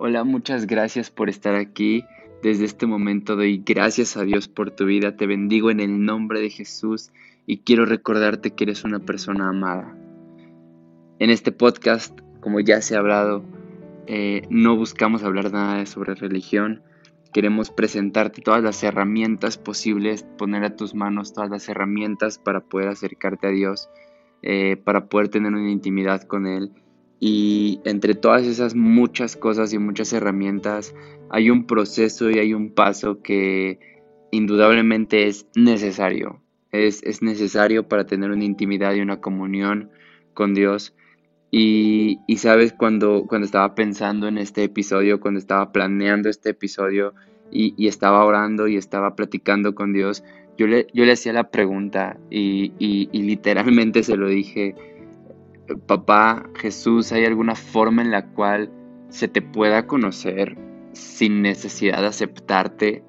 Hola, muchas gracias por estar aquí. Desde este momento doy gracias a Dios por tu vida. Te bendigo en el nombre de Jesús y quiero recordarte que eres una persona amada. En este podcast, como ya se ha hablado, eh, no buscamos hablar nada sobre religión. Queremos presentarte todas las herramientas posibles, poner a tus manos todas las herramientas para poder acercarte a Dios, eh, para poder tener una intimidad con Él y entre todas esas muchas cosas y muchas herramientas hay un proceso y hay un paso que indudablemente es necesario. Es, necesario para tener una intimidad y una comunión con Dios. Y, sabes, cuando, cuando estaba pensando en este episodio, cuando estaba planeando este episodio y, estaba orando y estaba platicando con Dios, yo le, yo le hacía la pregunta y, y literalmente se lo dije, papá Jesús, ¿hay alguna forma en la cual se te pueda conocer sin necesidad de aceptarte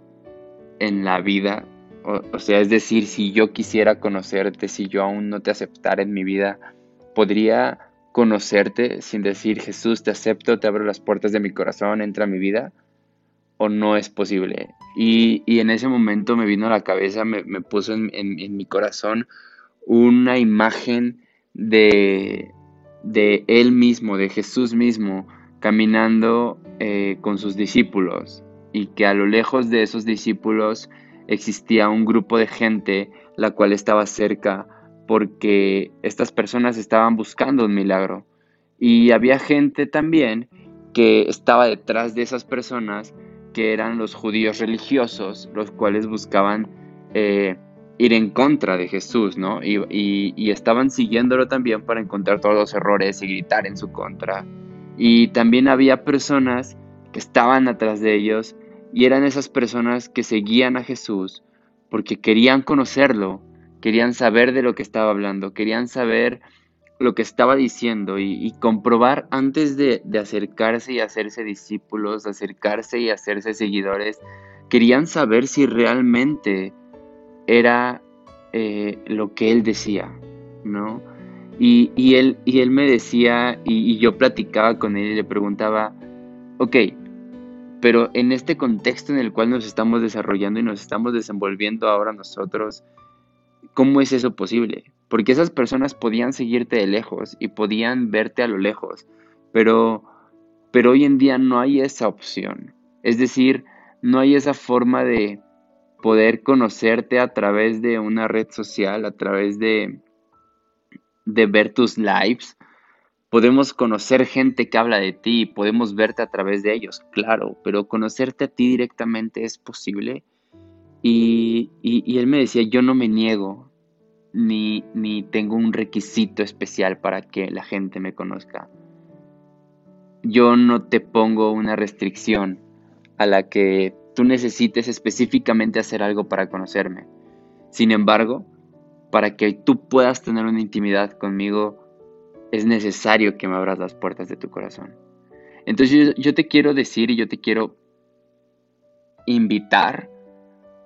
en la vida? O, sea, es decir, si yo quisiera conocerte, si yo aún no te aceptara en mi vida, ¿podría conocerte sin decir, Jesús, te acepto, te abro las puertas de mi corazón, entra a mi vida? ¿O no es posible? Y, en ese momento me vino a la cabeza, me, puso en mi corazón una imagen de, de Él mismo, de Jesús mismo, caminando eh, con sus discípulos. Y que a lo lejos de esos discípulos existía un grupo de gente la cual estaba cerca porque estas personas estaban buscando un milagro. Y había gente también que estaba detrás de esas personas que eran los judíos religiosos los cuales buscaban eh, ir en contra de Jesús, ¿no? Y, estaban siguiéndolo también para encontrar todos los errores y gritar en su contra. Y también había personas que estaban atrás de ellos y eran esas personas que seguían a Jesús porque querían conocerlo, querían saber de lo que estaba hablando, querían saber lo que estaba diciendo y, comprobar antes de, de, acercarse y hacerse discípulos, acercarse y hacerse seguidores, querían saber si realmente era eh, lo que él decía, ¿no? Y, él, me decía, y, yo platicaba con él y le preguntaba, ok, pero en este contexto en el cual nos estamos desarrollando y nos estamos desenvolviendo ahora nosotros, ¿cómo es eso posible? Porque esas personas podían seguirte de lejos y podían verte a lo lejos, pero hoy en día no hay esa opción. Es decir, no hay esa forma de, poder conocerte a través de una red social, a través de, de ver tus lives. Podemos conocer gente que habla de ti, podemos verte a través de ellos, claro, pero conocerte a ti directamente es posible. Y, y, él me decía, yo no me niego, ni, ni tengo un requisito especial para que la gente me conozca. Yo no te pongo una restricción a la que tú necesites específicamente hacer algo para conocerme. Sin embargo, para que tú puedas tener una intimidad conmigo, es necesario que me abras las puertas de tu corazón. Entonces yo, te quiero decir y yo te quiero invitar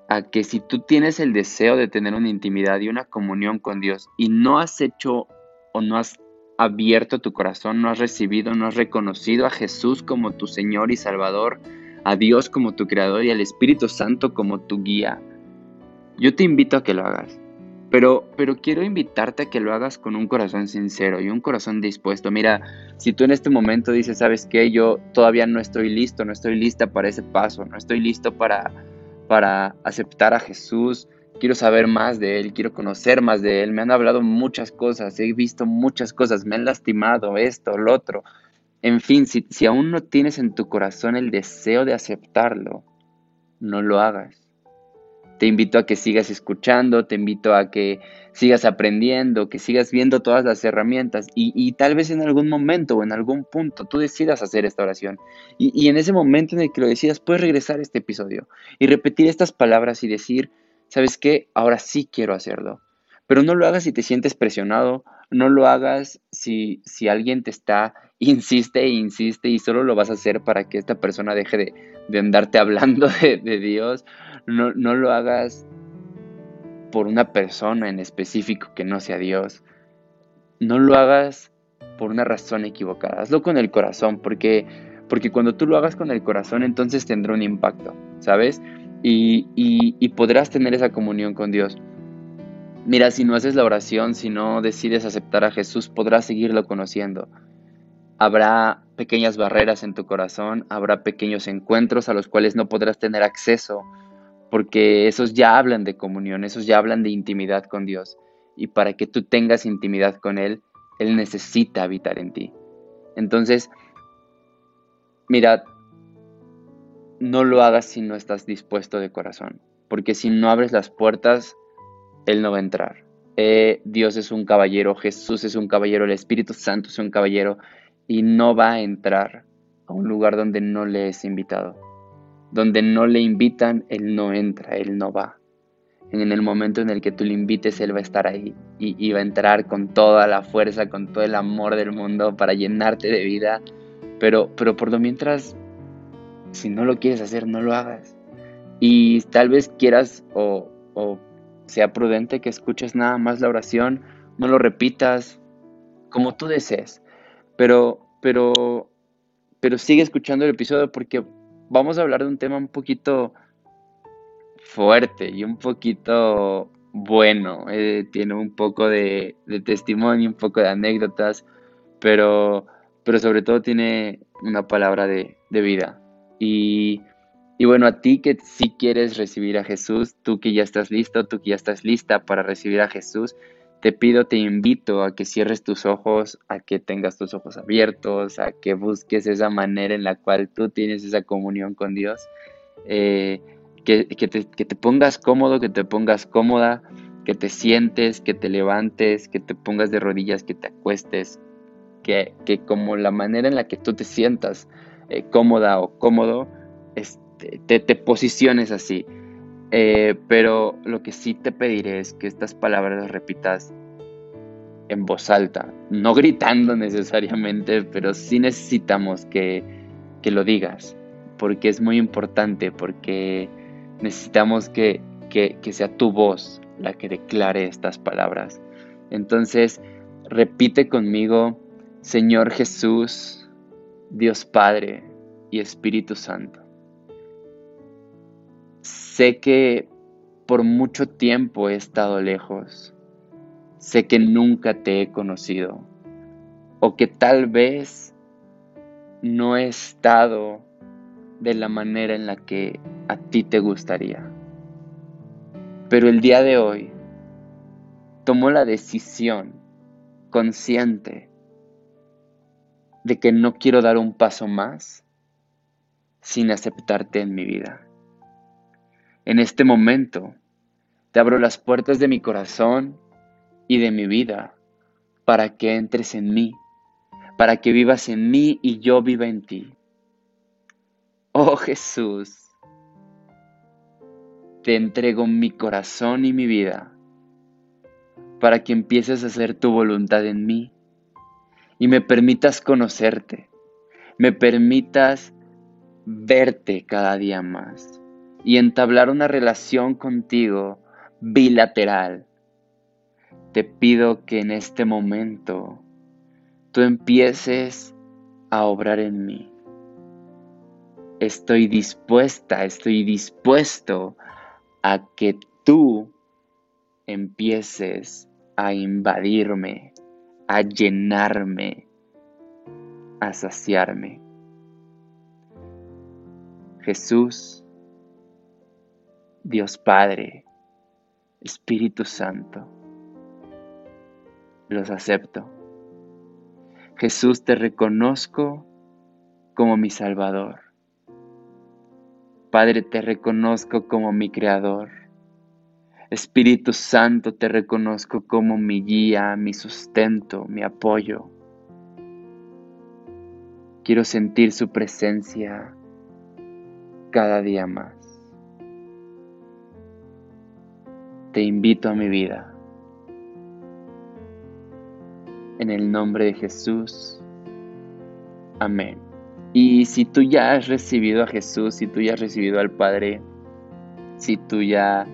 a que si tú tienes el deseo de tener una intimidad y una comunión con Dios y no has hecho o no has abierto tu corazón, no has recibido, no has reconocido a Jesús como tu Señor y Salvador, a Dios como tu creador y al Espíritu Santo como tu guía, yo te invito a que lo hagas. Pero, pero quiero invitarte a que lo hagas con un corazón sincero y un corazón dispuesto. Mira, si tú en este momento dices, ¿sabes qué? Yo todavía no estoy listo, no estoy lista para ese paso, no estoy listo para, para aceptar a Jesús, quiero saber más de Él, quiero conocer más de Él. Me han hablado muchas cosas, he visto muchas cosas, me han lastimado esto, lo otro. En fin, si, aún no tienes en tu corazón el deseo de aceptarlo, no lo hagas. Te invito a que sigas escuchando, te invito a que sigas aprendiendo, que sigas viendo todas las herramientas y, tal vez en algún momento o en algún punto tú decidas hacer esta oración. Y, en ese momento en el que lo decidas, puedes regresar a este episodio y repetir estas palabras y decir, ¿sabes qué? Ahora sí quiero hacerlo. Pero no lo hagas si te sientes presionado, no lo hagas si, si alguien te está, insiste e insiste y solo lo vas a hacer para que esta persona deje de, andarte hablando de, Dios. No, no lo hagas por una persona en específico que no sea Dios. No lo hagas por una razón equivocada. Hazlo con el corazón porque, Porque cuando tú lo hagas con el corazón, entonces tendrá un impacto, ¿sabes? Y, y podrás tener esa comunión con Dios. Mira, si no haces la oración, si no decides aceptar a Jesús, podrás seguirlo conociendo. Habrá pequeñas barreras en tu corazón, habrá pequeños encuentros a los cuales no podrás tener acceso, porque esos ya hablan de comunión, esos ya hablan de intimidad con Dios. Y para que tú tengas intimidad con Él, Él necesita habitar en ti. Entonces, mira, no lo hagas si no estás dispuesto de corazón, porque si no abres las puertas, Él no va a entrar. Eh, Dios es un caballero, Jesús es un caballero, el Espíritu Santo es un caballero y no va a entrar a un lugar donde no le es invitado. Donde no le invitan, Él no entra, Él no va. En el momento en el que tú le invites, Él va a estar ahí y, va a entrar con toda la fuerza, con todo el amor del mundo para llenarte de vida. Pero, pero por lo mientras, si no lo quieres hacer, no lo hagas. Y tal vez quieras o, o sea prudente que escuches nada más la oración, no lo repitas, como tú desees. Pero, pero, pero sigue escuchando el episodio porque vamos a hablar de un tema un poquito fuerte y un poquito bueno. Eh, tiene un poco de, testimonio, un poco de anécdotas, pero, pero sobre todo tiene una palabra de, vida. Y, y, bueno, a ti que sí quieres recibir a Jesús, tú que ya estás listo, tú que ya estás lista para recibir a Jesús, te pido, te invito a que cierres tus ojos, a que tengas tus ojos abiertos, a que busques esa manera en la cual tú tienes esa comunión con Dios. Eh, que, te, pongas cómodo, que te pongas cómoda, que te sientes, que te levantes, que te pongas de rodillas, que te acuestes, que, como la manera en la que tú te sientas eh, cómoda o cómodo, este, te, te posiciones así. Eh, pero lo que sí te pediré es que estas palabras las repitas en voz alta, no gritando necesariamente, pero sí necesitamos que, lo digas, porque es muy importante, porque necesitamos que, que sea tu voz la que declare estas palabras. Entonces, repite conmigo, Señor Jesús, Dios Padre y Espíritu Santo Sé que por mucho tiempo he estado lejos. Sé que nunca te he conocido. O que tal vez no he estado de la manera en la que a ti te gustaría. Pero el día de hoy tomo la decisión consciente de que no quiero dar un paso más sin aceptarte en mi vida. En este momento, te abro las puertas de mi corazón y de mi vida para que entres en mí, para que vivas en mí y yo viva en ti. Oh Jesús, te entrego mi corazón y mi vida para que empieces a hacer tu voluntad en mí y me permitas conocerte, me permitas verte cada día más y entablar una relación contigo bilateral. Te pido que en este momento tú empieces a obrar en mí. Estoy dispuesta, estoy dispuesto a que tú empieces a invadirme, a llenarme, a saciarme. Jesús, Dios Padre, Espíritu Santo, los acepto. Jesús, te reconozco como mi Salvador. Padre, te reconozco como mi Creador. Espíritu Santo, te reconozco como mi guía, mi sustento, mi apoyo. Quiero sentir su presencia cada día más. Te invito a mi vida. En el nombre de Jesús. Amén. Y si tú ya has recibido a Jesús, si tú ya has recibido al Padre, si tú ya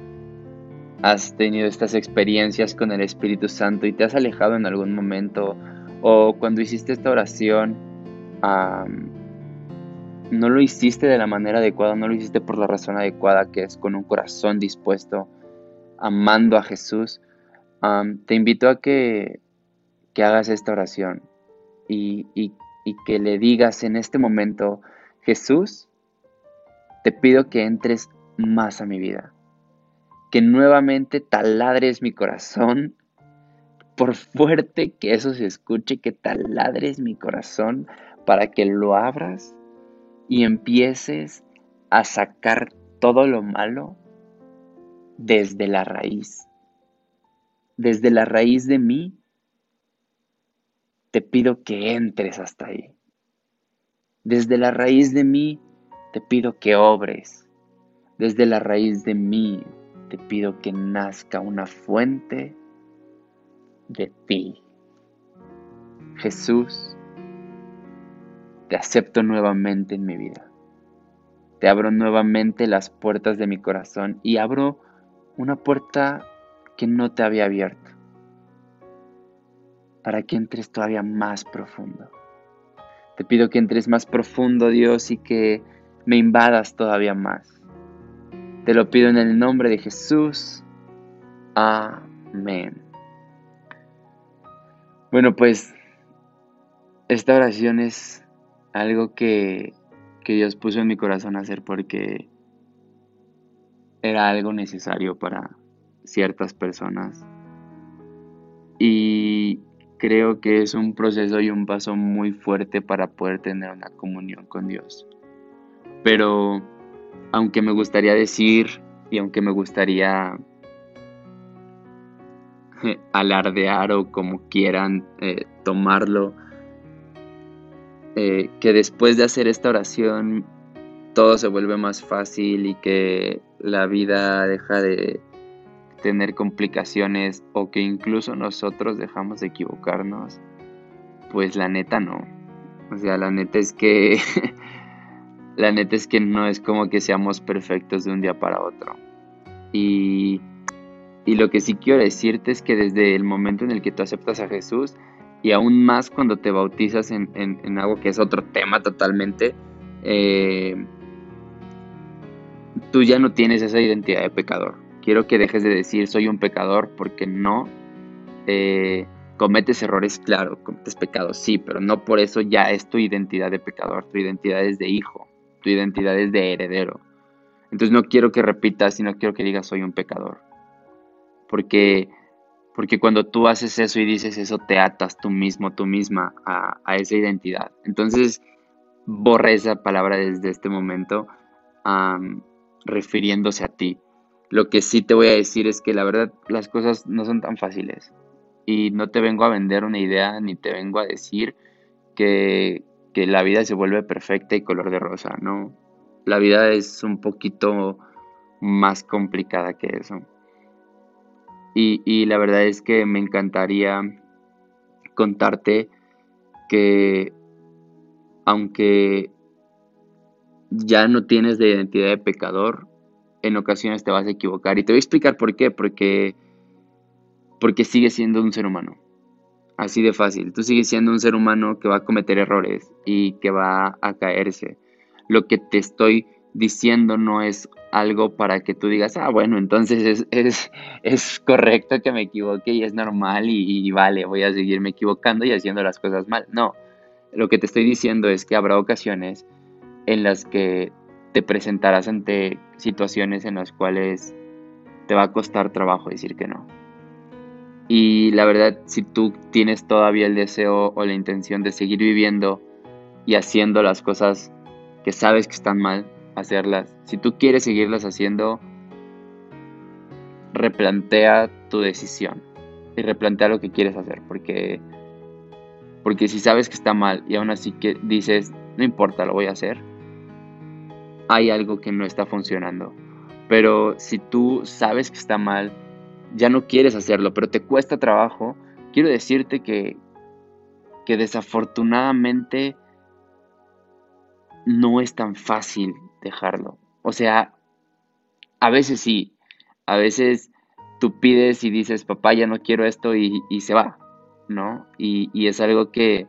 has tenido estas experiencias con el Espíritu Santo y te has alejado en algún momento, o cuando hiciste esta oración, no lo hiciste de la manera adecuada, no lo hiciste por la razón adecuada, que es con un corazón dispuesto, amando a Jesús, te invito a que, que, hagas esta oración y, y que le digas en este momento, Jesús, te pido que entres más a mi vida, que nuevamente taladres mi corazón, por fuerte que eso se escuche, que taladres mi corazón para que lo abras y empieces a sacar todo lo malo desde la raíz. Desde la raíz de mí, te pido que entres hasta ahí. Desde la raíz de mí, te pido que obres. Desde la raíz de mí, te pido que nazca una fuente de ti. Jesús, te acepto nuevamente en mi vida. Te abro nuevamente las puertas de mi corazón y abro una puerta que no te había abierto para que entres todavía más profundo. Te pido que entres más profundo, Dios, y que me invadas todavía más. Te lo pido en el nombre de Jesús. Amén. Bueno, pues esta oración es algo que, Dios puso en mi corazón hacer porque era algo necesario para ciertas personas. Y creo que es un proceso y un paso muy fuerte para poder tener una comunión con Dios. Pero aunque me gustaría decir y aunque me gustaría alardear o como quieran eh, tomarlo, eh, que después de hacer esta oración todo se vuelve más fácil y que la vida deja de tener complicaciones o que incluso nosotros dejamos de equivocarnos, pues la neta no. O sea, la neta es que la neta es que no es como que seamos perfectos de un día para otro. Y, y lo que sí quiero decirte es que desde el momento en el que tú aceptas a Jesús, y aún más cuando te bautizas en, algo que es otro tema totalmente, eh, tú ya no tienes esa identidad de pecador. Quiero que dejes de decir soy un pecador porque no. Eh, cometes errores, claro, cometes pecados, sí, pero no por eso ya es tu identidad de pecador, tu identidad es de hijo, tu identidad es de heredero. Entonces no quiero que repitas y no quiero que digas soy un pecador. Porque porque cuando tú haces eso y dices eso, te atas tú mismo, tú misma a, esa identidad. Entonces, borra esa palabra desde este momento refiriéndose a ti. Lo que sí te voy a decir es que la verdad las cosas no son tan fáciles. Y no te vengo a vender una idea ni te vengo a decir que, que la vida se vuelve perfecta y color de rosa. No, la vida es un poquito más complicada que eso. Y, la verdad es que me encantaría contarte que aunque ya no tienes de identidad de pecador, en ocasiones te vas a equivocar. Y te voy a explicar por qué. Porque, porque sigues siendo un ser humano. Así de fácil. Tú sigues siendo un ser humano que va a cometer errores y que va a caerse. Lo que te estoy diciendo no es algo para que tú digas, ah, bueno, entonces es, es, correcto que me equivoque y es normal y, vale, voy a seguirme equivocando y haciendo las cosas mal. No, lo que te estoy diciendo es que habrá ocasiones en las que te presentarás ante situaciones en las cuales te va a costar trabajo decir que no. Y la verdad, si tú tienes todavía el deseo o la intención de seguir viviendo y haciendo las cosas que sabes que están mal, hacerlas. Si tú quieres seguirlas haciendo, replantea tu decisión y replantea lo que quieres hacer, porque porque si sabes que está mal y aún así que dices, no importa, lo voy a hacer, hay algo que no está funcionando. Pero si tú sabes que está mal, ya no quieres hacerlo, pero te cuesta trabajo, quiero decirte que, que desafortunadamente no es tan fácil dejarlo. O sea, a veces sí, a veces tú pides y dices, papá, ya no quiero esto y, se va, ¿no? Y, es algo que,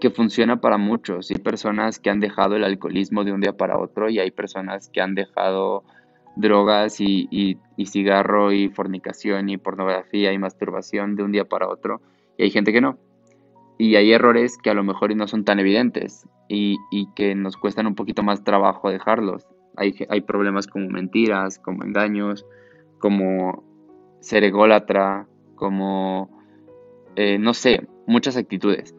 que funciona para muchos. Hay personas que han dejado el alcoholismo de un día para otro y hay personas que han dejado drogas y, y, cigarro y fornicación y pornografía y masturbación de un día para otro y hay gente que no. Y hay errores que a lo mejor no son tan evidentes y, y que nos cuestan un poquito más trabajo dejarlos. Hay, hay problemas como mentiras, como engaños, como ser ególatra, como, eh, no sé, muchas actitudes.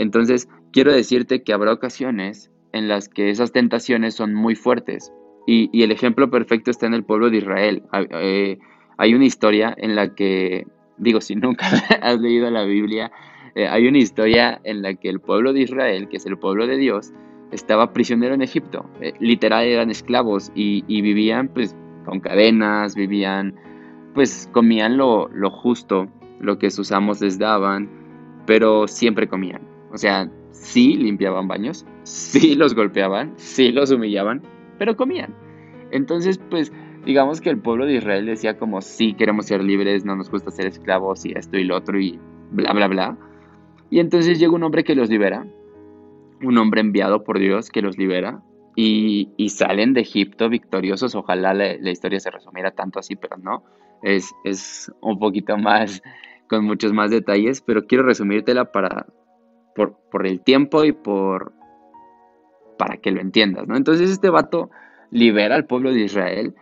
Entonces, quiero decirte que habrá ocasiones en las que esas tentaciones son muy fuertes. Y, el ejemplo perfecto está en el pueblo de Israel. Eh, hay una historia en la que, digo, si nunca has leído la Biblia, eh, hay una historia en la que el pueblo de Israel, que es el pueblo de Dios, estaba prisionero en Egipto. literal eran esclavos y, vivían pues con cadenas, vivían pues comían lo justo, lo que sus amos les daban, pero siempre comían. O sea, sí limpiaban baños, sí los golpeaban, sí los humillaban, pero comían. Entonces, pues, digamos que el pueblo de Israel decía como, sí, queremos ser libres, no nos gusta ser esclavos y esto y lo otro y bla, bla, bla. Y entonces llega un hombre que los libera, un hombre enviado por Dios que los libera y, salen de Egipto victoriosos. Ojalá la, la, historia se resumiera tanto así, pero no. Es, es un poquito más, con muchos más detalles, pero quiero resumírtela para, por, el tiempo y por para que lo entiendas, ¿no? Entonces este vato libera al pueblo de Israel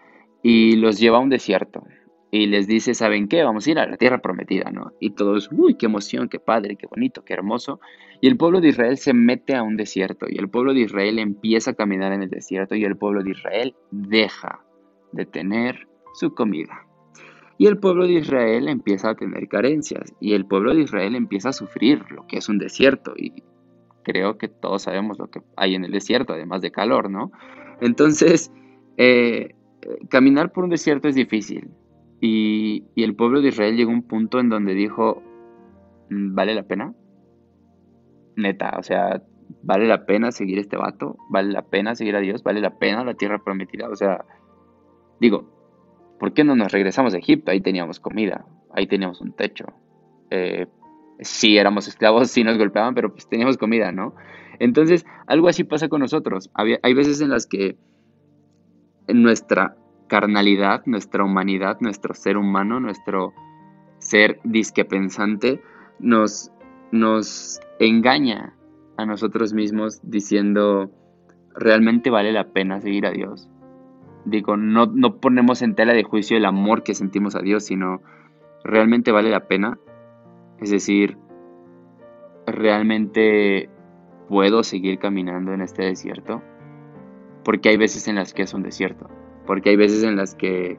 y los lleva a un desierto y les dice, ¿saben qué? Vamos a ir a la tierra prometida, ¿no? Y todos, uy, qué emoción, qué padre, qué bonito, qué hermoso. Y el pueblo de Israel se mete a un desierto y el pueblo de Israel empieza a caminar en el desierto y el pueblo de Israel deja de tener su comida. Y el pueblo de Israel empieza a tener carencias y el pueblo de Israel empieza a sufrir lo que es un desierto y creo que todos sabemos lo que hay en el desierto, además de calor, ¿no? Entonces, eh, caminar por un desierto es difícil y, y el pueblo de Israel llegó a un punto en donde dijo, mm, ¿vale la pena? Neta, o sea, ¿vale la pena seguir este vato? ¿Vale la pena seguir a Dios? ¿Vale la pena la tierra prometida? O sea, digo, ¿por qué no nos regresamos a Egipto? Ahí teníamos comida, ahí teníamos un techo. Eh, sí éramos esclavos, sí nos golpeaban, pero pues teníamos comida, ¿no? Entonces, algo así pasa con nosotros. hay veces en las que nuestra carnalidad, nuestra humanidad, nuestro ser humano, nuestro ser disque pensante, nos, nos engaña a nosotros mismos diciendo, ¿realmente vale la pena seguir a Dios? Digo, no, no ponemos en tela de juicio el amor que sentimos a Dios, sino realmente vale la pena. Es decir, realmente puedo seguir caminando en este desierto. Porque hay veces en las que es un desierto. Porque hay veces en las que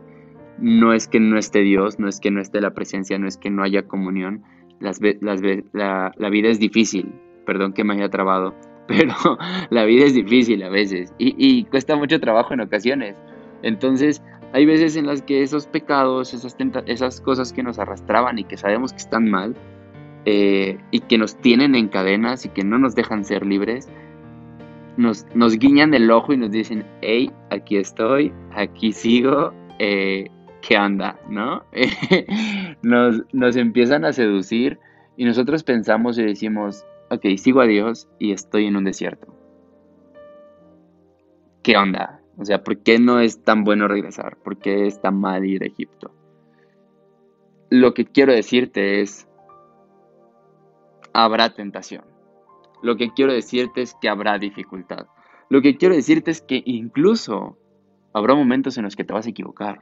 no es que no esté Dios, no es que no esté la presencia, no es que no haya comunión. Las, las, la, la vida es difícil. Perdón que me haya trabado pero la vida es difícil a veces y, cuesta mucho trabajo en ocasiones. Entonces, hay veces en las que esos pecados, esas, esas cosas que nos arrastraban y que sabemos que están mal eh, y que nos tienen en cadenas y que no nos dejan ser libres, nos, nos guiñan el ojo y nos dicen, hey, aquí estoy, aquí sigo, eh, ¿qué anda? ¿No? nos, nos empiezan a seducir y nosotros pensamos y decimos, ok, sigo a Dios y estoy en un desierto. ¿Qué onda? O sea, ¿por qué no es tan bueno regresar? ¿Por qué está mal ir a Egipto? Lo que quiero decirte es, habrá tentación. Lo que quiero decirte es que habrá dificultad. Lo que quiero decirte es que incluso habrá momentos en los que te vas a equivocar.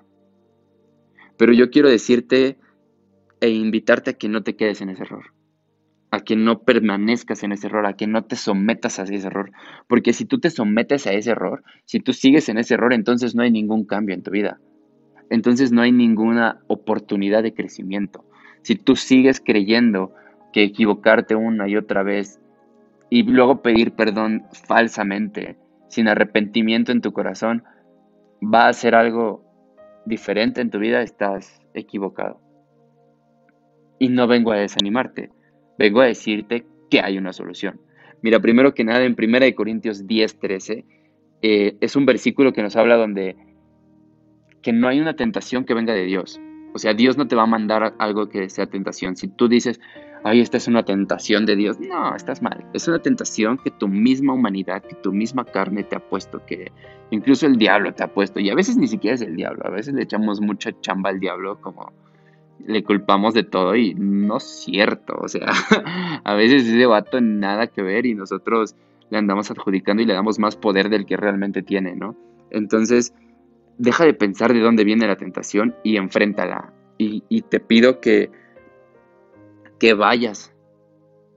Pero yo quiero decirte e invitarte a que no te quedes en ese error a que no permanezcas en ese error, a que no te sometas a ese error. Porque si tú te sometes a ese error, si tú sigues en ese error, entonces no hay ningún cambio en tu vida. Entonces no hay ninguna oportunidad de crecimiento. Si tú sigues creyendo que equivocarte una y otra vez y luego pedir perdón falsamente, sin arrepentimiento en tu corazón, va a ser algo diferente en tu vida, estás equivocado. Y no vengo a desanimarte vengo a decirte que hay una solución. Mira, primero que nada, en 1 Corintios 10, 13, eh, es un versículo que nos habla donde que no hay una tentación que venga de Dios. O sea, Dios no te va a mandar algo que sea tentación. Si tú dices, ay, esta es una tentación de Dios. No, estás mal. Es una tentación que tu misma humanidad, que tu misma carne te ha puesto, que incluso el diablo te ha puesto. Y a veces ni siquiera es el diablo, a veces le echamos mucha chamba al diablo como le culpamos de todo y no es cierto. O sea, a veces ese vato nada que ver y nosotros le andamos adjudicando y le damos más poder del que realmente tiene, ¿no? Entonces, deja de pensar de dónde viene la tentación y enfréntala. Y, te pido que, que vayas.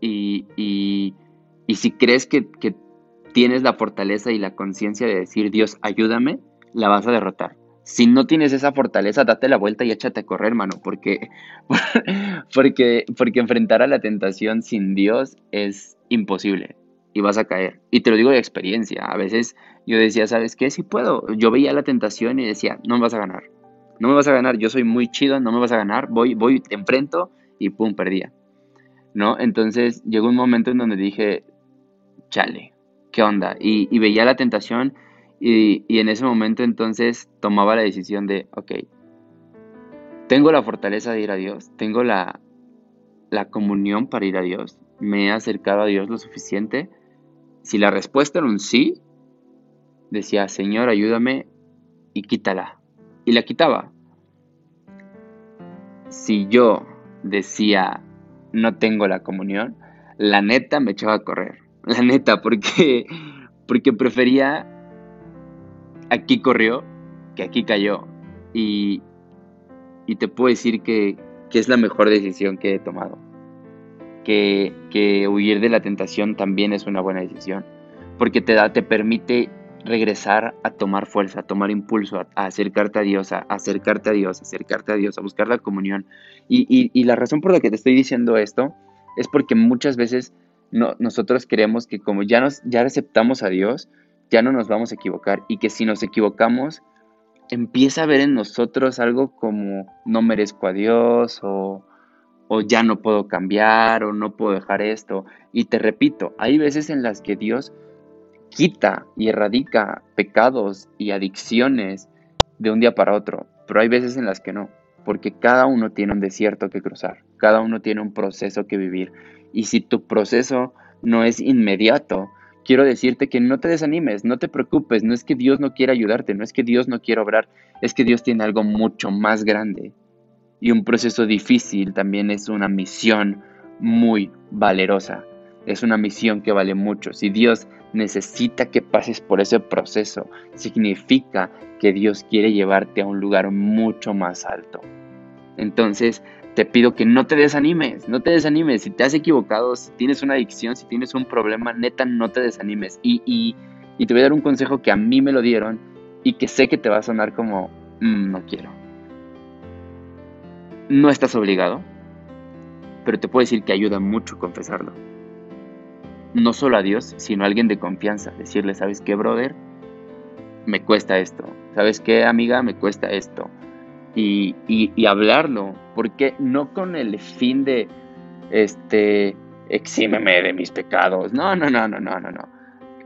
Y, y, si crees que, que tienes la fortaleza y la conciencia de decir, Dios, ayúdame, la vas a derrotar. Si no tienes esa fortaleza, date la vuelta y échate a correr, hermano, porque, porque, porque enfrentar a la tentación sin Dios es imposible y vas a caer. Y te lo digo de experiencia. A veces yo decía, ¿sabes qué? Si puedo. Yo veía la tentación y decía, no me vas a ganar. No me vas a ganar. Yo soy muy chido, no me vas a ganar. Voy, voy, te enfrento y pum, perdía. ¿No? Entonces llegó un momento en donde dije, chale, ¿qué onda? Y, veía la tentación y, en ese momento entonces tomaba la decisión de, ok, tengo la fortaleza de ir a Dios, tengo la, la comunión para ir a Dios, me he acercado a Dios lo suficiente si la respuesta era un sí, decía, Señor, ayúdame y quítala. Y la quitaba. Si yo decía, no tengo la comunión, la neta me echaba a correr. La neta, porque, porque prefería, aquí corrió, que aquí cayó. Y, y te puedo decir que, que es la mejor decisión que he tomado que, huir de la tentación también es una buena decisión, porque te, da, te permite regresar a tomar fuerza, a tomar impulso, a, acercarte a Dios, a, acercarte a Dios, a acercarte a Dios, a buscar la comunión. Y, la razón por la que te estoy diciendo esto es porque muchas veces no, nosotros creemos que como ya, nos, ya aceptamos a Dios, ya no nos vamos a equivocar y que si nos equivocamos, empieza a ver en nosotros algo como no merezco a Dios o, o ya no puedo cambiar o no puedo dejar esto. Y te repito, hay veces en las que Dios quita y erradica pecados y adicciones de un día para otro, pero hay veces en las que no, porque cada uno tiene un desierto que cruzar, cada uno tiene un proceso que vivir. Y si tu proceso no es inmediato, quiero decirte que no te desanimes, no te preocupes, no es que Dios no quiera ayudarte, no es que Dios no quiera obrar, es que Dios tiene algo mucho más grande y un proceso difícil también es una misión muy valerosa. Es una misión que vale mucho. Si Dios necesita que pases por ese proceso, significa que Dios quiere llevarte a un lugar mucho más alto. Entonces, te pido que no te desanimes, no te desanimes. Si te has equivocado, si tienes una adicción, si tienes un problema, neta, no te desanimes. Y, te voy a dar un consejo que a mí me lo dieron y que sé que te va a sonar como, mm, no quiero. No estás obligado, pero te puedo decir que ayuda mucho confesarlo. No solo a Dios, sino a alguien de confianza. Decirle, ¿sabes qué, brother? Me cuesta esto. ¿Sabes qué, amiga? Me cuesta esto. Y, y, hablarlo, porque no con el fin de, este, exímeme de mis pecados. No, no, no, no, no, no, no.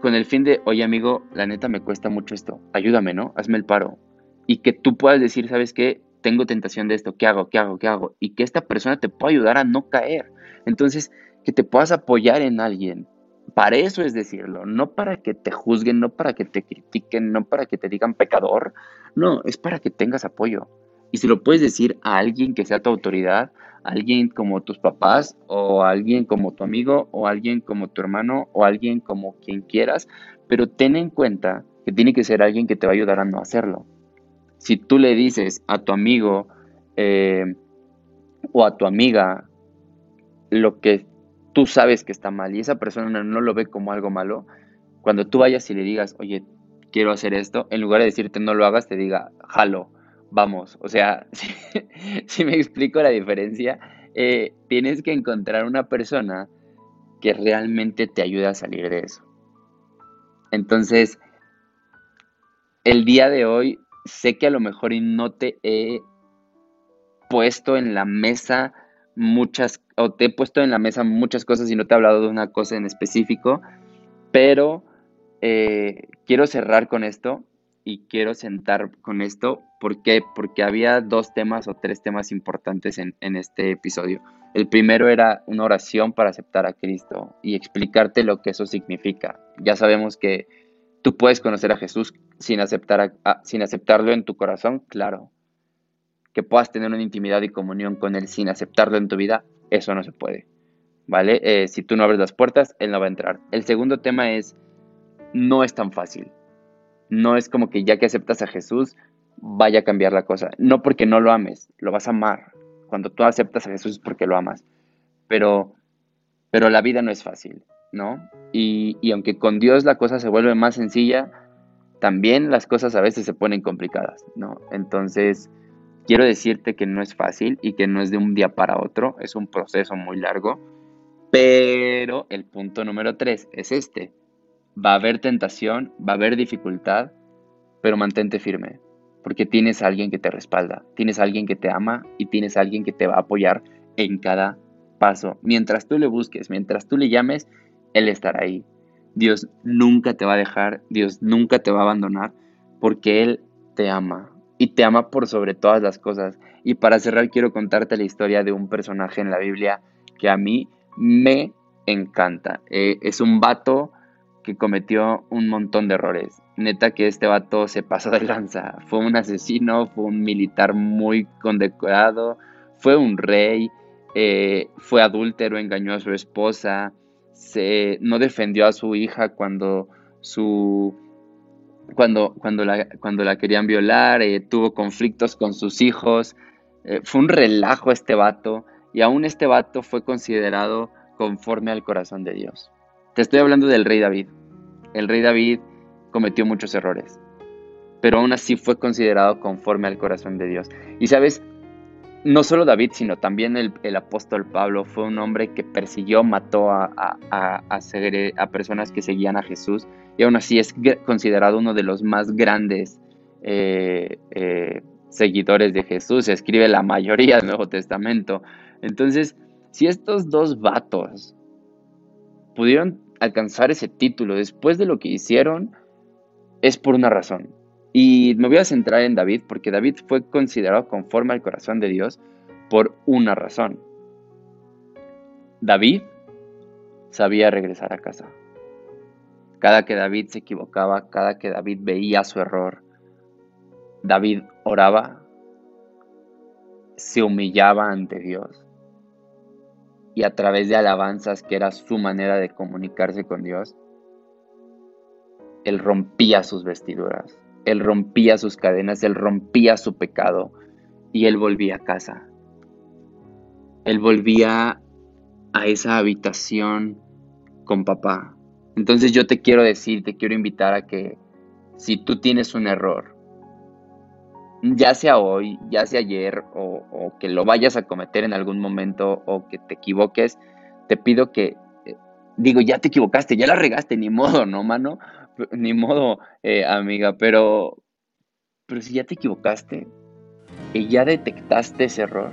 Con el fin de, oye, amigo, la neta me cuesta mucho esto. Ayúdame, ¿no? Hazme el paro. Y que tú puedas decir, ¿sabes qué? tengo tentación de esto, ¿qué hago? ¿Qué hago? ¿Qué hago? Y que esta persona te pueda ayudar a no caer. Entonces, que te puedas apoyar en alguien. Para eso es decirlo, no para que te juzguen, no para que te critiquen, no para que te digan pecador, no, es para que tengas apoyo. Y si lo puedes decir a alguien que sea tu autoridad, alguien como tus papás, o a alguien como tu amigo, o alguien como tu hermano, o a alguien como quien quieras, pero ten en cuenta que tiene que ser alguien que te va a ayudar a no hacerlo. Si tú le dices a tu amigo eh, o a tu amiga lo que tú sabes que está mal y esa persona no lo ve como algo malo, cuando tú vayas y le digas, oye, quiero hacer esto, en lugar de decirte no lo hagas, te diga, jalo, vamos. O sea, si, me explico la diferencia, eh, tienes que encontrar una persona que realmente te ayude a salir de eso. Entonces, el día de hoy sé que a lo mejor no te he puesto en la mesa muchas, o te he puesto en la mesa muchas cosas y no te he hablado de una cosa en específico, pero eh, quiero cerrar con esto y quiero sentar con esto ¿Por qué? Porque había dos temas o tres temas importantes en, en este episodio. El primero era una oración para aceptar a Cristo y explicarte lo que eso significa. Ya sabemos que tú puedes conocer a Jesús sin, aceptar sin aceptarlo en tu corazón, claro. Que puedas tener una intimidad y comunión con Él sin aceptarlo en tu vida, eso no se puede. ¿Vale? Eh, si tú no abres las puertas, Él no va a entrar. El segundo tema es, no es tan fácil. No es como que ya que aceptas a Jesús, vaya a cambiar la cosa. No porque no lo ames, lo vas a amar cuando tú aceptas a Jesús es porque lo amas. Pero, pero la vida no es fácil, ¿no? Y, y aunque con Dios la cosa se vuelve más sencilla, también las cosas a veces se ponen complicadas, ¿no? Entonces, quiero decirte que no es fácil y que no es de un día para otro, es un proceso muy largo, pero el punto número tres es este. Va a haber tentación, va a haber dificultad, pero mantente firme, porque tienes a alguien que te respalda, tienes a alguien que te ama y tienes a alguien que te va a apoyar en cada paso. Mientras tú le busques, mientras tú le llames, Él estará ahí. Dios nunca te va a dejar, Dios nunca te va a abandonar, porque Él te ama y te ama por sobre todas las cosas. Y para cerrar quiero contarte la historia de un personaje en la Biblia que a mí me encanta. Eh, es un vato que cometió un montón de errores. Neta que este vato se pasó de lanza. Fue un asesino, fue un militar muy condecorado, fue un rey, eh, fue adúltero, engañó a su esposa, no defendió a su hija cuando su cuando, cuando, la, cuando la querían violar, eh, tuvo conflictos con sus hijos, eh, fue un relajo este vato y aún este vato fue considerado conforme al corazón de Dios. Te estoy hablando del rey David. El rey David cometió muchos errores, pero aún así fue considerado conforme al corazón de Dios. Y sabes, no solo David, sino también el, apóstol Pablo fue un hombre que persiguió, mató a, a, a, personas que seguían a Jesús y aún así es considerado uno de los más grandes eh, eh, seguidores de Jesús. Escribe la mayoría del Nuevo Testamento. Entonces, si estos dos vatos pudieron alcanzar ese título después de lo que hicieron, es por una razón. Y me voy a centrar en David porque David fue considerado conforme al corazón de Dios por una razón. David sabía regresar a casa. Cada que David se equivocaba, cada que David veía su error, David oraba, se humillaba ante Dios y a través de alabanzas, que era su manera de comunicarse con Dios, Él rompía sus vestiduras, Él rompía sus cadenas, Él rompía su pecado y Él volvía a casa. Él volvía a esa habitación con papá. Entonces yo te quiero decir, te quiero invitar a que si tú tienes un error, ya sea hoy, ya sea ayer o, que lo vayas a cometer en algún momento o que te equivoques, te pido que, eh, digo, ya te equivocaste, ya la regaste, ni modo, ¿no, mano? Ni modo, eh, amiga, pero, pero si ya te equivocaste y ya detectaste ese error,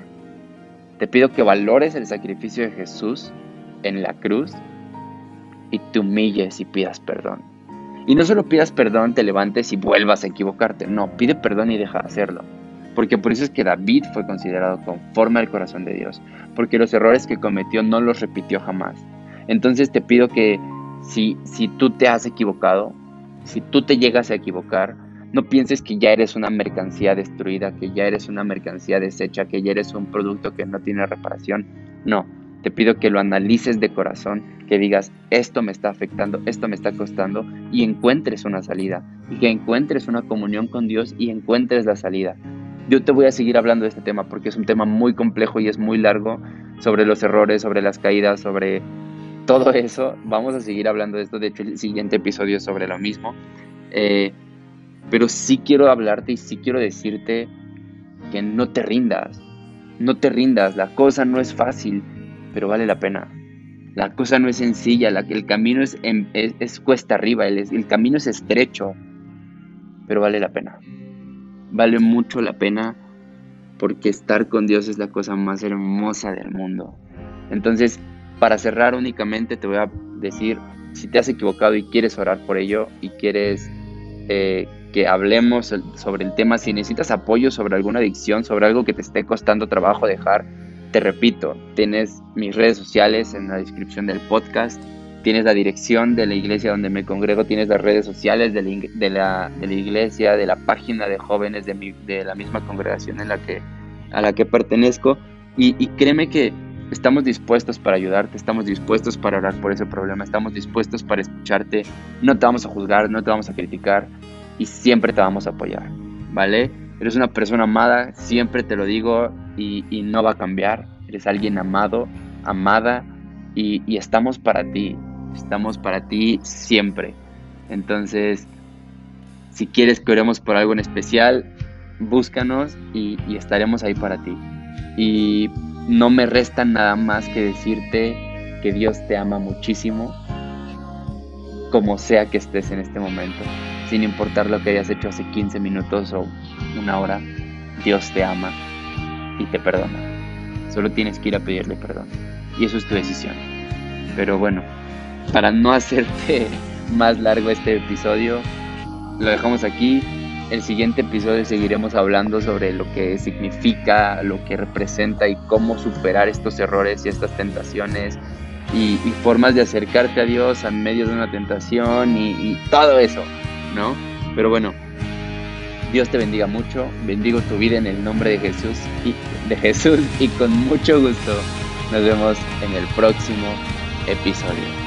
te pido que valores el sacrificio de Jesús en la cruz y te humilles y pidas perdón. Y no solo pidas perdón, te levantes y vuelvas a equivocarte. No, pide perdón y deja de hacerlo. Porque por eso es que David fue considerado conforme al corazón de Dios. Porque los errores que cometió no los repitió jamás. Entonces te pido que si, si tú te has equivocado, si tú te llegas a equivocar, no pienses que ya eres una mercancía destruida, que ya eres una mercancía deshecha, que ya eres un producto que no tiene reparación. No, te pido que lo analices de corazón, que digas, esto me está afectando, esto me está costando, y encuentres una salida, y que encuentres una comunión con Dios y encuentres la salida. Yo te voy a seguir hablando de este tema porque es un tema muy complejo y es muy largo sobre los errores, sobre las caídas, sobre todo eso. Vamos a seguir hablando de esto, de hecho el siguiente episodio es sobre lo mismo. Eh, pero sí quiero hablarte y sí quiero decirte que no te rindas, no te rindas, la cosa no es fácil, pero vale la pena. La cosa no es sencilla, la, el camino es, es, cuesta arriba, el, el camino es estrecho, pero vale la pena. Vale mucho la pena porque estar con Dios es la cosa más hermosa del mundo. Entonces, para cerrar únicamente te voy a decir, si te has equivocado y quieres orar por ello y quieres eh, que hablemos sobre el tema. Si necesitas apoyo sobre alguna adicción, sobre algo que te esté costando trabajo dejar, te repito, tienes mis redes sociales en la descripción del podcast, tienes la dirección de la iglesia donde me congrego, tienes las redes sociales de la, iglesia, de la página de jóvenes de la misma congregación en la que, a la que pertenezco. Y, y créeme que estamos dispuestos para ayudarte, estamos dispuestos para orar por ese problema, estamos dispuestos para escucharte, no te vamos a juzgar, no te vamos a criticar y siempre te vamos a apoyar, ¿vale? Eres una persona amada, siempre te lo digo y, no va a cambiar. Eres alguien amado, amada y, estamos para ti. Estamos para ti siempre. Entonces, si quieres que oremos por algo en especial, búscanos y, y estaremos ahí para ti. Y no me resta nada más que decirte que Dios te ama muchísimo, como sea que estés en este momento sin importar lo que hayas hecho hace 15 minutos o una hora, Dios te ama y te perdona. Solo tienes que ir a pedirle perdón. Y eso es tu decisión. Pero bueno, para no hacerte más largo este episodio, lo dejamos aquí. El siguiente episodio seguiremos hablando sobre lo que significa, lo que representa y cómo superar estos errores y estas tentaciones y, formas de acercarte a Dios en medio de una tentación y todo eso. ¿No? Pero bueno, Dios te bendiga mucho, bendigo tu vida en el nombre de Jesús y de Jesús y con mucho gusto nos vemos en el próximo episodio.